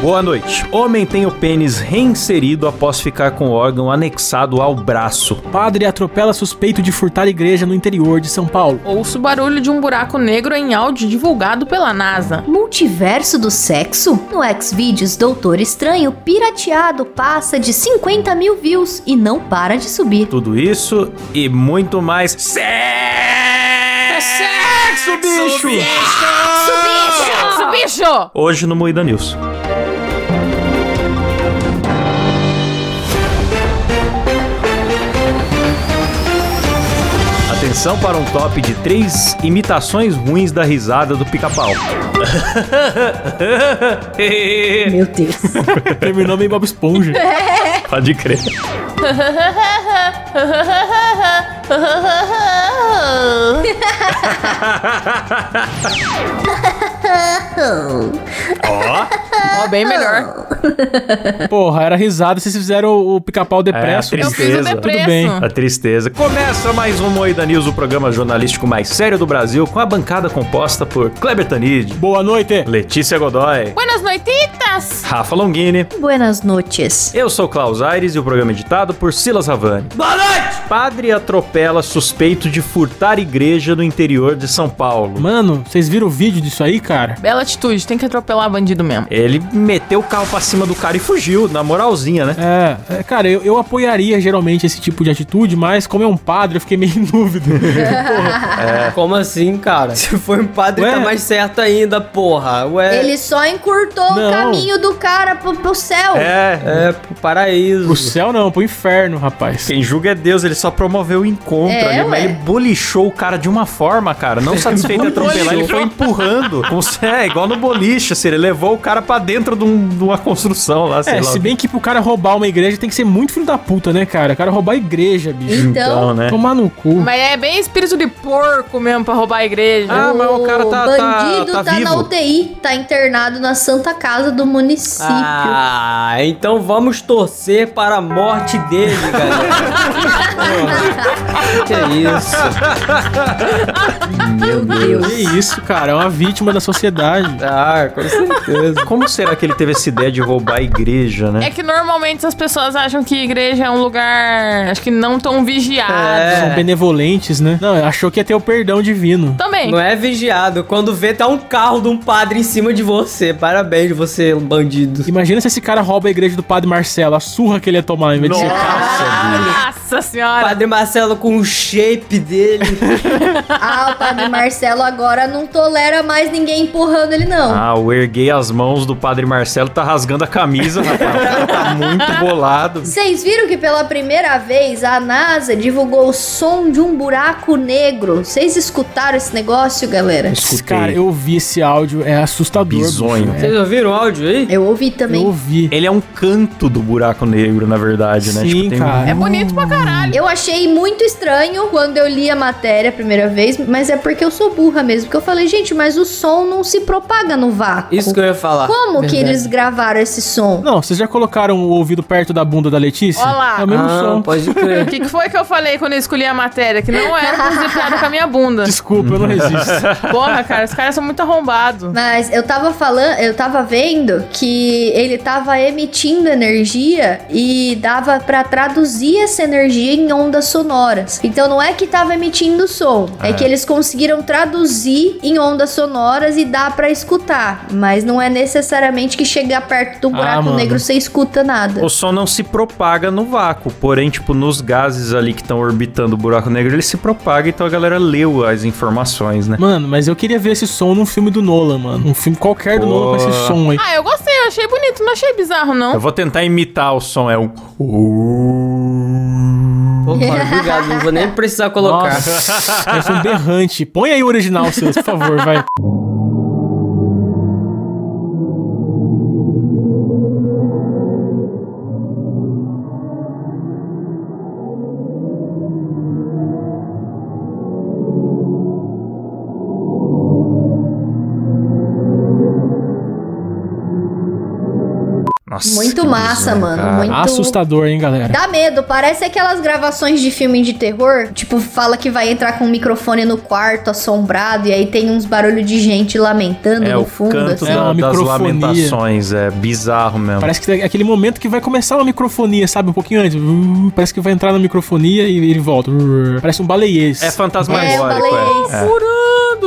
Boa noite. Homem tem o pênis reinserido após ficar com o órgão anexado ao braço. Padre atropela suspeito de furtar igreja no interior de São Paulo. Ouço o barulho de um buraco negro em áudio divulgado pela NASA. Multiverso do sexo? No Xvideos, Doutor Estranho pirateado passa de 50 mil views e não para de subir. Tudo isso e muito mais. Sexo, bicho! Sexo, bicho! Hoje no Moída News. Atenção para um top de três imitações ruins da risada do pica-pau. Meu Deus. Terminou meio Bob Esponja. Pode crer. Ó, bem melhor. Porra, era risada, vocês fizeram o, o pica-pau depresso. É, a Eu fiz o Tristeza. depresso. Tudo bem. A tristeza. Começa mais um Moída News, o programa jornalístico mais sério do Brasil, com a bancada composta por Kleber Tanid, Boa noite. Letícia Godoy, Buenas noititas! Rafa Longini. Buenas noites. Eu sou Klaus Aires e o programa é editado por Silas Ravani. Boa noite! Padre atropela suspeito de furtar igreja no interior de São Paulo. Mano, vocês viram o vídeo disso aí, cara? Bela atitude, tem que atropelar bandido mesmo. Ele meteu o carro pra cima do cara e fugiu, na moralzinha, né? É, é, cara, eu, eu apoiaria geralmente esse tipo de atitude, mas como é um padre, eu fiquei meio em dúvida. Como assim, cara? Se for um padre, Ué? tá mais certo ainda, porra. Ué. Ele só encurtou Não. o caminho do cara pro, pro céu. É, É pro paraíso. Pro céu não, pro inferno, rapaz. Quem julga é Deus, ele só promoveu o encontro É, ali, mas ele bolichou o cara de uma forma, cara. Não satisfeito em atropelar, ele foi empurrando. Como se, é, igual no boliche, assim, ele levou o cara pra dentro de, um- de uma construção lá, sei É, lá. se bem que pro cara roubar uma igreja tem que ser muito filho da puta, né, cara? O cara roubar a igreja, bicho. Então, né? Tomar no cu. Mas é bem espírito de porco mesmo pra roubar a igreja. Ah, mas o cara tá- bandido tá- tá, tá na vivo. UTI, tá internado na Santa Casa do município. Ah, então vamos torcer para a morte dele, galera. Que isso? Meu Deus. Que isso, cara? É uma vítima da sociedade. Ah, com certeza. Como será que ele teve essa ideia de roubar a igreja, né? É que normalmente as pessoas acham que igreja é um lugar, acho que não tão vigiado. É. São benevolentes, né? Não, achou que ia ter o perdão divino. Também. Não é vigiado. Quando vê, tá um carro de um padre em cima de você. Parabéns, você, um bandido. Imagina se esse cara rouba a igreja do padre Marcelo, a surra que ele ia tomar em vez de ser Nossa senhora. Padre Marcelo com o shape dele. Ah, o padre Marcelo agora não tolera mais ninguém empurrando ele, não. Ah, o erguei as mãos do padre Marcelo tá rasgando a camisa, rapaz. Tá muito bolado. Vocês viram que pela primeira vez a NASA divulgou o som de um buraco negro? Vocês escutaram esse negócio, galera? Escutei. Cara, eu ouvi esse áudio, é assustador. Bizonho. Vocês ouviram o áudio aí? Eu ouvi também. eu ouvi. Ele é um canto do buraco negro, na verdade, né? Sim, tem um- cara. É bonito pra caralho. Eu achei muito estranho quando eu li a matéria a primeira vez, mas é porque eu sou burra mesmo. Porque eu falei, gente, mas o som não se propaga no vácuo. Isso que eu ia falar. Como que Verdade. eles gravaram esse som? Não, vocês já colocaram o ouvido perto da bunda da Letícia? Ó lá. É o mesmo Ah, som. pode O crer. que, que foi que eu falei quando eu escolhi a matéria? Que não era pra fazer piada com a minha bunda. Desculpa, eu não resisto. Porra, cara, os caras são muito arrombados. Mas eu tava falando, eu tava vendo que ele tava emitindo energia e dava pra traduzir essa energia em ondas sonoras. Então não é que tava emitindo som, é que eles conseguiram traduzir em ondas sonoras e dá pra escutar, mas não é necessariamente que chegar perto do buraco mano. negro você escuta nada. O som não se propaga no vácuo, porém, tipo, nos gases ali que estão orbitando o buraco negro, ele se propaga, então a galera leu as informações, né? Mano, mas eu queria ver esse som num filme do Nolan, mano. Um filme qualquer do Pô. Nolan com esse som aí. Ah, eu gostei, eu achei bonito, não achei bizarro, Eu não. vou tentar imitar o som, é um... Obrigado. Não vou nem precisar colocar. Nossa, é um berrante. Põe aí o original, seus, por favor, vai. Muito massa, bizarro, mano. Muito. Assustador, hein, galera? Dá medo, parece aquelas gravações de filme de terror. Tipo, fala que vai entrar com um microfone no quarto assombrado e aí tem uns barulhos de gente lamentando É no fundo. canto assim. É da- uma das lamentações, é bizarro mesmo. Parece que é aquele momento que vai começar uma microfonia, sabe? Um pouquinho antes. Uh, Parece que vai entrar na microfonia e ele volta. Uh, Parece um baleiês. É fantasmagórico, É, baleiês. é.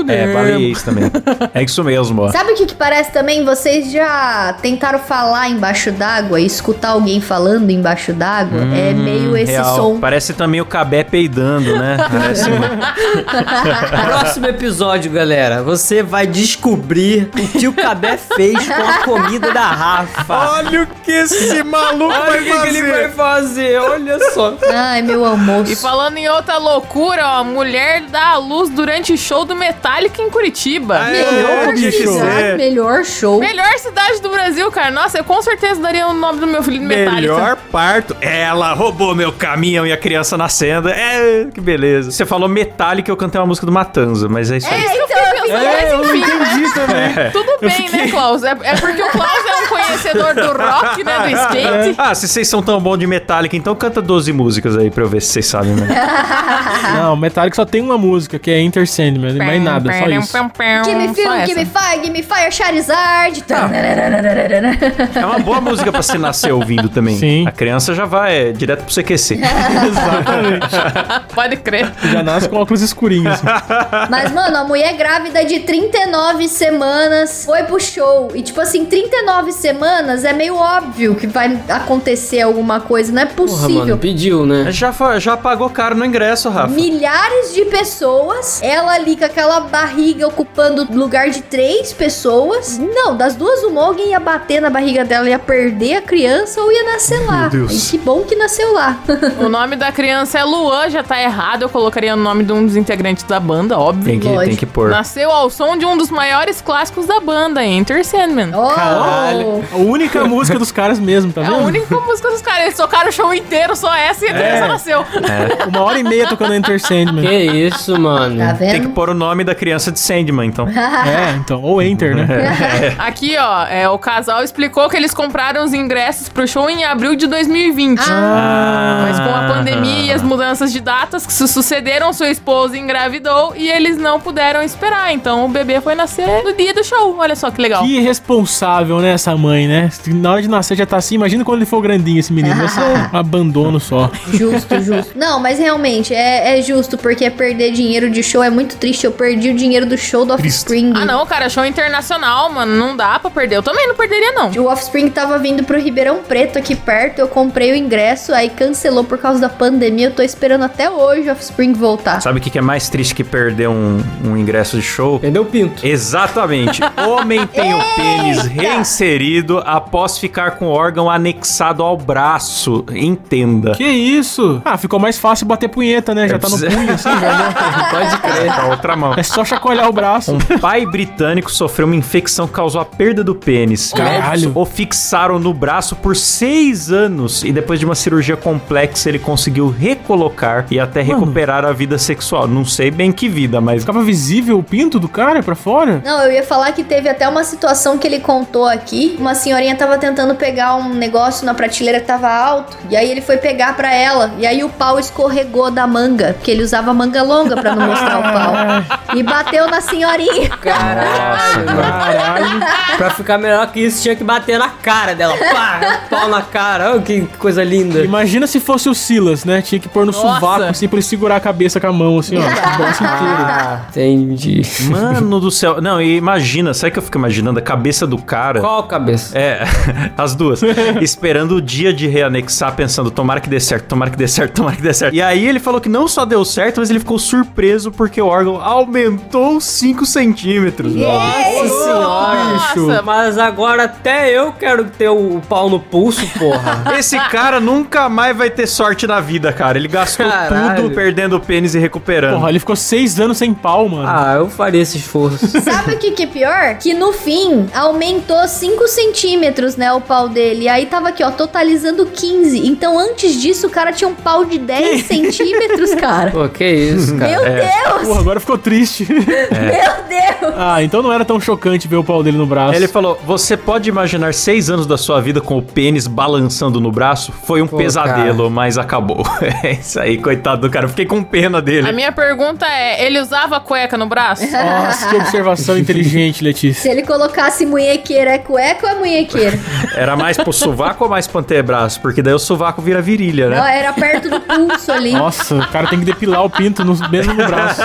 Né? É, baleiês também. É isso mesmo, ó. Sabe o que, que parece também? Vocês já tentaram falar embaixo d'água e escutar alguém falando embaixo d'água? é meio esse Hum, Real. som. Parece também o Cabé peidando, né? Parece um- Próximo episódio, galera, você vai descobrir o que o Cabé fez com a comida da Rafa. Olha o que esse maluco Olha o que, que ele vai fazer, olha só. Ai, meu almoço. E falando em outra loucura, ó, mulher dá à luz durante show do Metallica em Curitiba. Melhor tinha que cidade, ser. melhor show. Melhor cidade do Brasil, cara. Nossa, eu com certeza daria o nome do meu filho de Metallica. Melhor parto. Ela roubou meu caminhão e a criança nascendo. É, que beleza. Você falou Metallica, eu cantei uma música do Matanza, mas é isso aí. É, então eu fiquei É, eu não entendi também. Tudo bem, né, Klaus? É, é porque o Klaus é um conhecedor do rock, né, do skate. Ah, se vocês são tão bons de Metallica, então canta 12 músicas aí pra eu ver se vocês sabem, né? Não, Metallica só tem uma música, que é Enter Sandman, mais nada, só isso. Give me Só feel, essa. give me fire, give me fire, Charizard. É uma boa música pra você nascer ouvindo também. Sim. A criança já vai é, direto pro CQC. Exatamente. Pode crer. Já nasce com óculos escurinhos. Mas, mano, a mulher grávida de 39 semanas foi pro show. E, tipo assim, 39 semanas é meio óbvio que vai acontecer alguma coisa. Não é Porra, possível. mano, pediu, né? já, já pagou caro no ingresso, Rafa. Milhares de pessoas, ela ali com aquela barriga ocupando lugar de três pessoas. Não, das duas, uma alguém ia bater na barriga dela, ia perder a criança ou ia nascer lá. Deus. E que bom que nasceu lá. O nome da criança é Luan, já tá errado. Eu colocaria o nome de um dos integrantes da banda, óbvio. Tem que, Lógico. tem que pôr. Nasceu ao som de um dos maiores clássicos da banda, Enter Sandman. Oh! Caralho. A única música dos caras mesmo, tá É a vendo? única música dos caras. Eles tocaram o show inteiro, só essa, e a criança É. nasceu. Uma hora e meia tocando Enter Sandman. Que isso, mano. Tá Tem que vendo? pôr o nome da criança de Sandman, então. É, então. Ou Enter, né? Aqui, ó, é, o casal explicou que eles compraram os ingressos pro show em abril de 2020. Ah. Mas com a pandemia e as mudanças de datas que se sucederam, sua esposa engravidou e eles não puderam esperar. Então o bebê foi nascer no dia do show. Olha só que legal. Que irresponsável, né, essa mãe, né? Na hora de nascer já tá assim. Imagina quando ele for grandinho, esse menino. Vai ser um abandono só. Justo, justo. Não, mas realmente é, é justo, porque perder dinheiro de show é muito triste. Eu perdi o dinheiro do show do Offspring. Ah, não, cara, show internacional, mano. Não dá pra perder. Eu também não perderia, não. O Offspring tava vindo pro Ribeirão Preto aqui perto, eu comprei o ingresso, aí cancelou por causa da pandemia. Eu tô esperando até hoje o Offspring voltar. Sabe o que que é mais triste que perder um, um ingresso de show? Perdeu o pinto. Exatamente. Homem tem o pênis reinserido após ficar com o órgão anexado ao braço. Entenda. Que isso? Ah, ficou mais fácil bater punheta, né? Já tá no preciso- punho, assim, já. né? Pode crer. Com a outra mão. É só chacoalhar o braço. Um pai britânico sofreu uma infecção que causou a perda do pênis. Caralho. O fixaram no braço por seis anos e depois de uma cirurgia complexa ele conseguiu recolocar e até Mano. recuperar a vida sexual. Não sei bem que vida, mas Ficava visível o pinto do cara pra fora? Não, eu ia falar que teve até uma situação que ele contou aqui. Uma senhorinha tava tentando pegar um negócio na prateleira que tava alto. E aí ele foi pegar pra ela. E aí o pau escorregou da manga. Porque ele usava manga longa pra não mostrar o pau. E bateu na senhorinha. Caralho. Caralho. Pra ficar melhor que isso, tinha que bater na cara dela. Pá, pau na cara. Oh, que coisa linda. Imagina se fosse o Silas, né? Tinha que pôr no Nossa. sovaco, assim, pra ele segurar a cabeça com a mão, assim, ó. O braço inteiro. Ah, entendi. Mano do céu. Não, e imagina, sabe o que eu fico imaginando? A cabeça do cara. Qual cabeça? É, as duas. Esperando o dia de reanexar, pensando, tomara que dê certo, tomara que dê certo, tomara que dê certo. E aí ele falou que não só deu certo, mas ele ficou surpreso porque o órgão aumentou 5 centímetros. Nossa senhora, Nossa. Mas agora até eu quero ter o pau no pulso, porra. Esse cara nunca mais vai ter sorte na vida, cara. Ele gastou Caralho. tudo perdendo o pênis e recuperando. Porra, ele ficou seis anos sem pau, mano. Ah, eu faria esse esforço. Sabe o que, que é pior? Que no fim aumentou 5 centímetros, né? O pau dele. E aí tava aqui, ó, totalizando 15. Então antes disso, o cara tinha um pau de 10 centímetros, cara. Pô, que isso, cara. Meu Deus! Porra, agora ficou triste. Meu Deus! ah, então não era tão chocante ver o pau dele no braço. Ele falou: Você pode imaginar seis anos da sua vida com o pênis balançando no braço? Foi um Pô, pesadelo, mas acabou. É isso aí, coitado do cara. Eu Fiquei com pena dele. A minha pergunta é: ele usava cueca no braço? Nossa, que observação inteligente, Letícia. Se ele colocasse munhequeira, é cueca ou é munhequeira? Era mais pro sovaco ou mais pro antebraço? Porque daí o sovaco vira virilha, Não, né? era perto do pulso ali. Nossa, o cara tem que depilar o pinto no, mesmo no braço.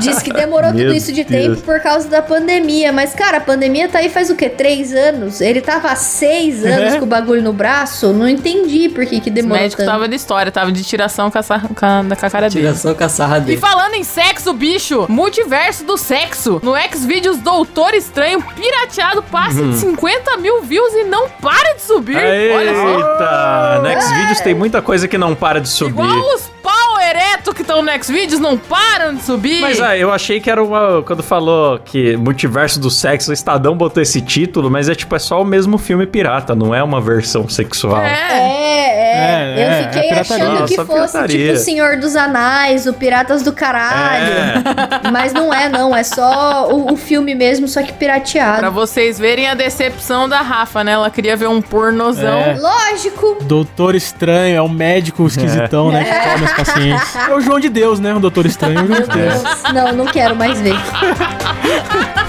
Diz que demorou Meu tudo isso de Deus. tempo por causa da pandemia. Mas, cara, a pandemia tá aí faz o quê? Três anos? Ele tava há seis anos É. com o bagulho no braço? Não entendi por que que O demorou médico tanto. tava de história, tava de tiração com a, sa- com a, com a cara dele. Tiração com a sarra E dele. falando em sexo, bicho, multiverso do sexo. No Xvideos Doutor Estranho pirateado passa Uhum. de 50 mil views e não para de subir. Olha só. Eita! No Xvideos tem muita coisa que não para de subir. Igual os pau ereto que estão no Xvideos não param de subir. Mas ah, eu achei que era uma. Quando falou que Multiverso do Sexo, o Estadão botou esse título, mas é tipo, é só o mesmo filme pirata, não é uma versão sexual. É. É, é. É, Eu é, fiquei é achando que fosse pirataria. tipo o Senhor dos Anéis, o Piratas do Caralho. É. Mas não é, não. É só o, o filme mesmo, só que Pra pirateado. vocês verem a decepção da Rafa, né? Ela queria ver um pornozão. É. Lógico. Doutor Estranho, é um médico esquisitão, né? Que toma os pacientes. É o João de Deus, né? O Doutor Estranho é o João de Deus. Não, não quero mais ver.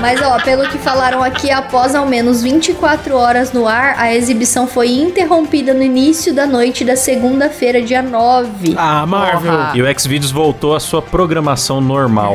Mas ó, pelo que falaram aqui, após ao menos 24 horas no ar, a exibição foi interrompida no início da noite da segunda-feira, dia 9. Ah, Marvel. Porra. E o Xvideos voltou à sua programação normal,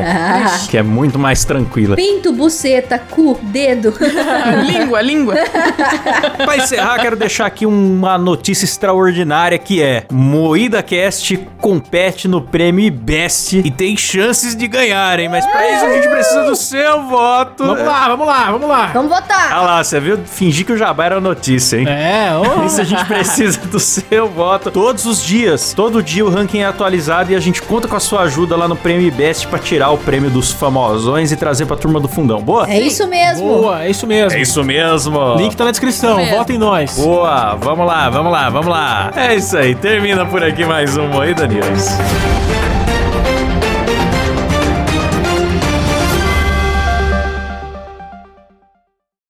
que é muito mais tranquila. Pinto, buceta, cu, dedo. língua, língua. Pra encerrar, quero deixar aqui uma notícia extraordinária que é Moída Cast compete no prêmio Best e tem chances de ganhar, hein? Mas pra isso a gente precisa do seu voto. Vamos lá, vamos lá, vamos lá. Vamos votar. Ah lá, você viu? Fingir que o Jabá era notícia, hein? É, ô. Isso a gente precisa do seu voto todos os dias. Todo dia o ranking é atualizado e a gente conta com a sua ajuda lá no Prêmio Best pra tirar o prêmio dos famosões e trazer pra turma do fundão. Boa? É isso mesmo. Boa, é isso mesmo. É isso mesmo. Link tá na descrição, mesmo. vota em nós. Boa, vamos lá, vamos lá, vamos lá. É isso aí, termina por aqui mais um Moída News.